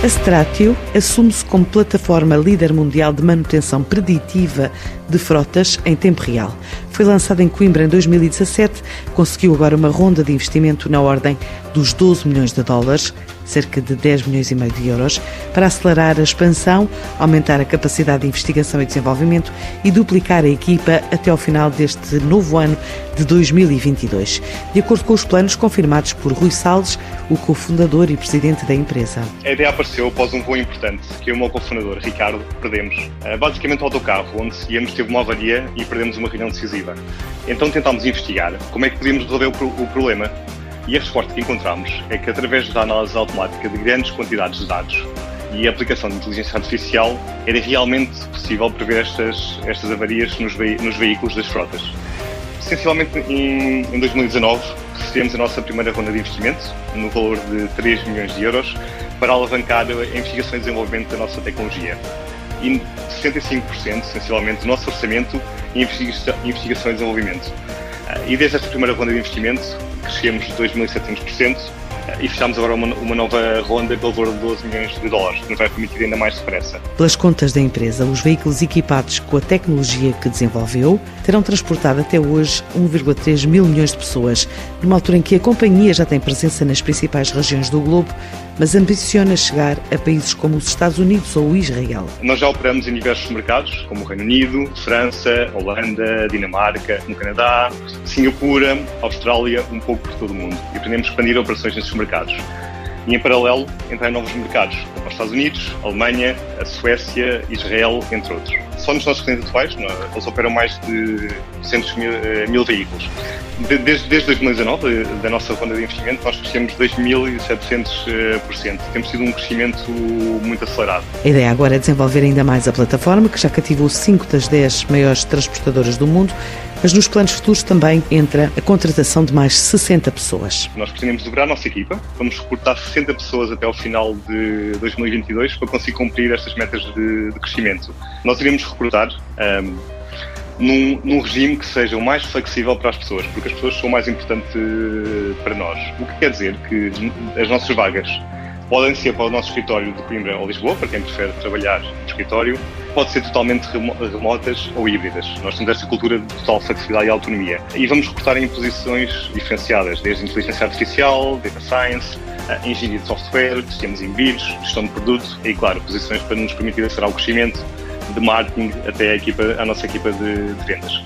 A Stratio assume-se como plataforma líder mundial de manutenção preditiva de frotas em tempo real. Foi lançada em Coimbra em 2017, conseguiu agora uma ronda de investimento na ordem dos 12 milhões de dólares, cerca de 10 milhões e meio de euros, para acelerar a expansão, aumentar a capacidade de investigação e desenvolvimento e duplicar a equipa até ao final deste novo ano de 2022, de acordo com os planos confirmados por Rui Salles, o cofundador e presidente da empresa. A ideia apareceu após um voo importante que eu e o meu cofundador, Ricardo, perdemos. Eh, basicamente, o autocarro onde seguíamos teve uma avaria e perdemos uma reunião decisiva. Então tentámos investigar como é que podíamos resolver o problema e a resposta que encontramos é que através da análise automática de grandes quantidades de dados e a aplicação de inteligência artificial era realmente possível prever estas, estas avarias nos, nos veículos das frotas. Essencialmente, em, em 2019, recebemos a nossa primeira ronda de investimento, no valor de 3 milhões de euros, para alavancar a investigação e desenvolvimento da nossa tecnologia. E 65%, essencialmente, do nosso orçamento em investigação e desenvolvimento. E desde esta primeira ronda de investimento, crescemos 2.700% e fechamos agora uma, uma, nova ronda pelo valor de 12 milhões de dólares, que nos vai permitir ainda mais depressa. Pelas contas da empresa, os veículos equipados com a tecnologia que desenvolveu terão transportado até hoje 1,3 mil milhões de pessoas, numa altura em que a companhia já tem presença nas principais regiões do globo, mas ambiciona chegar a países como os Estados Unidos ou Israel. Nós já operamos em diversos mercados, como o Reino Unido, França, Holanda, Dinamarca, no Canadá, Singapura, Austrália, um pouco por todo o mundo. E pretendemos expandir operações nesses mercados. E em paralelo, entrar em novos mercados, como os Estados Unidos, a Alemanha, a Suécia, Israel, entre outros. Só nos nossos clientes atuais, eles operam mais de 200 mil, eh, mil veículos. Desde, desde 2019, da nossa ronda de investimento, nós crescemos 2.700%. Temos tido um crescimento muito acelerado. A ideia agora é desenvolver ainda mais a plataforma, que já cativou 5 das 10 maiores transportadoras do mundo, mas nos planos futuros também entra a contratação de mais 60 pessoas. Nós pretendemos dobrar a nossa equipa, vamos recrutar 60 pessoas até o final de 2022 para conseguir cumprir estas metas de, de crescimento. Nós iremos recrutar um, num, num, regime que seja o mais flexível para as pessoas, porque as pessoas são o mais importante para nós. O que quer dizer que as nossas vagas podem ser para o nosso escritório de Coimbra ou Lisboa, para quem prefere trabalhar no escritório, pode ser totalmente remotas ou híbridas. Nós temos esta cultura de total flexibilidade e autonomia. E vamos recrutar em posições diferenciadas, desde inteligência artificial, data science, engenharia de software, sistemas embebidos, gestão de produto e, claro, posições para nos permitir acelerar o crescimento de marketing até a, equipa, a nossa equipa de, de vendas.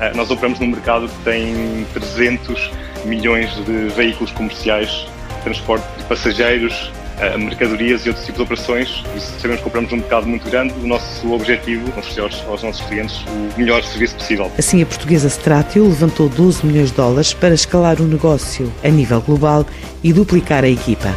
Ah, nós operamos num mercado que tem 300 milhões de veículos comerciais, transporte de passageiros, ah, mercadorias e outros tipos de operações. E sabemos que operamos num mercado muito grande. O nosso objetivo é oferecer aos nossos clientes o melhor serviço possível. Assim, a portuguesa Stratio levantou 12 milhões de dólares para escalar o negócio a nível global e duplicar a equipa.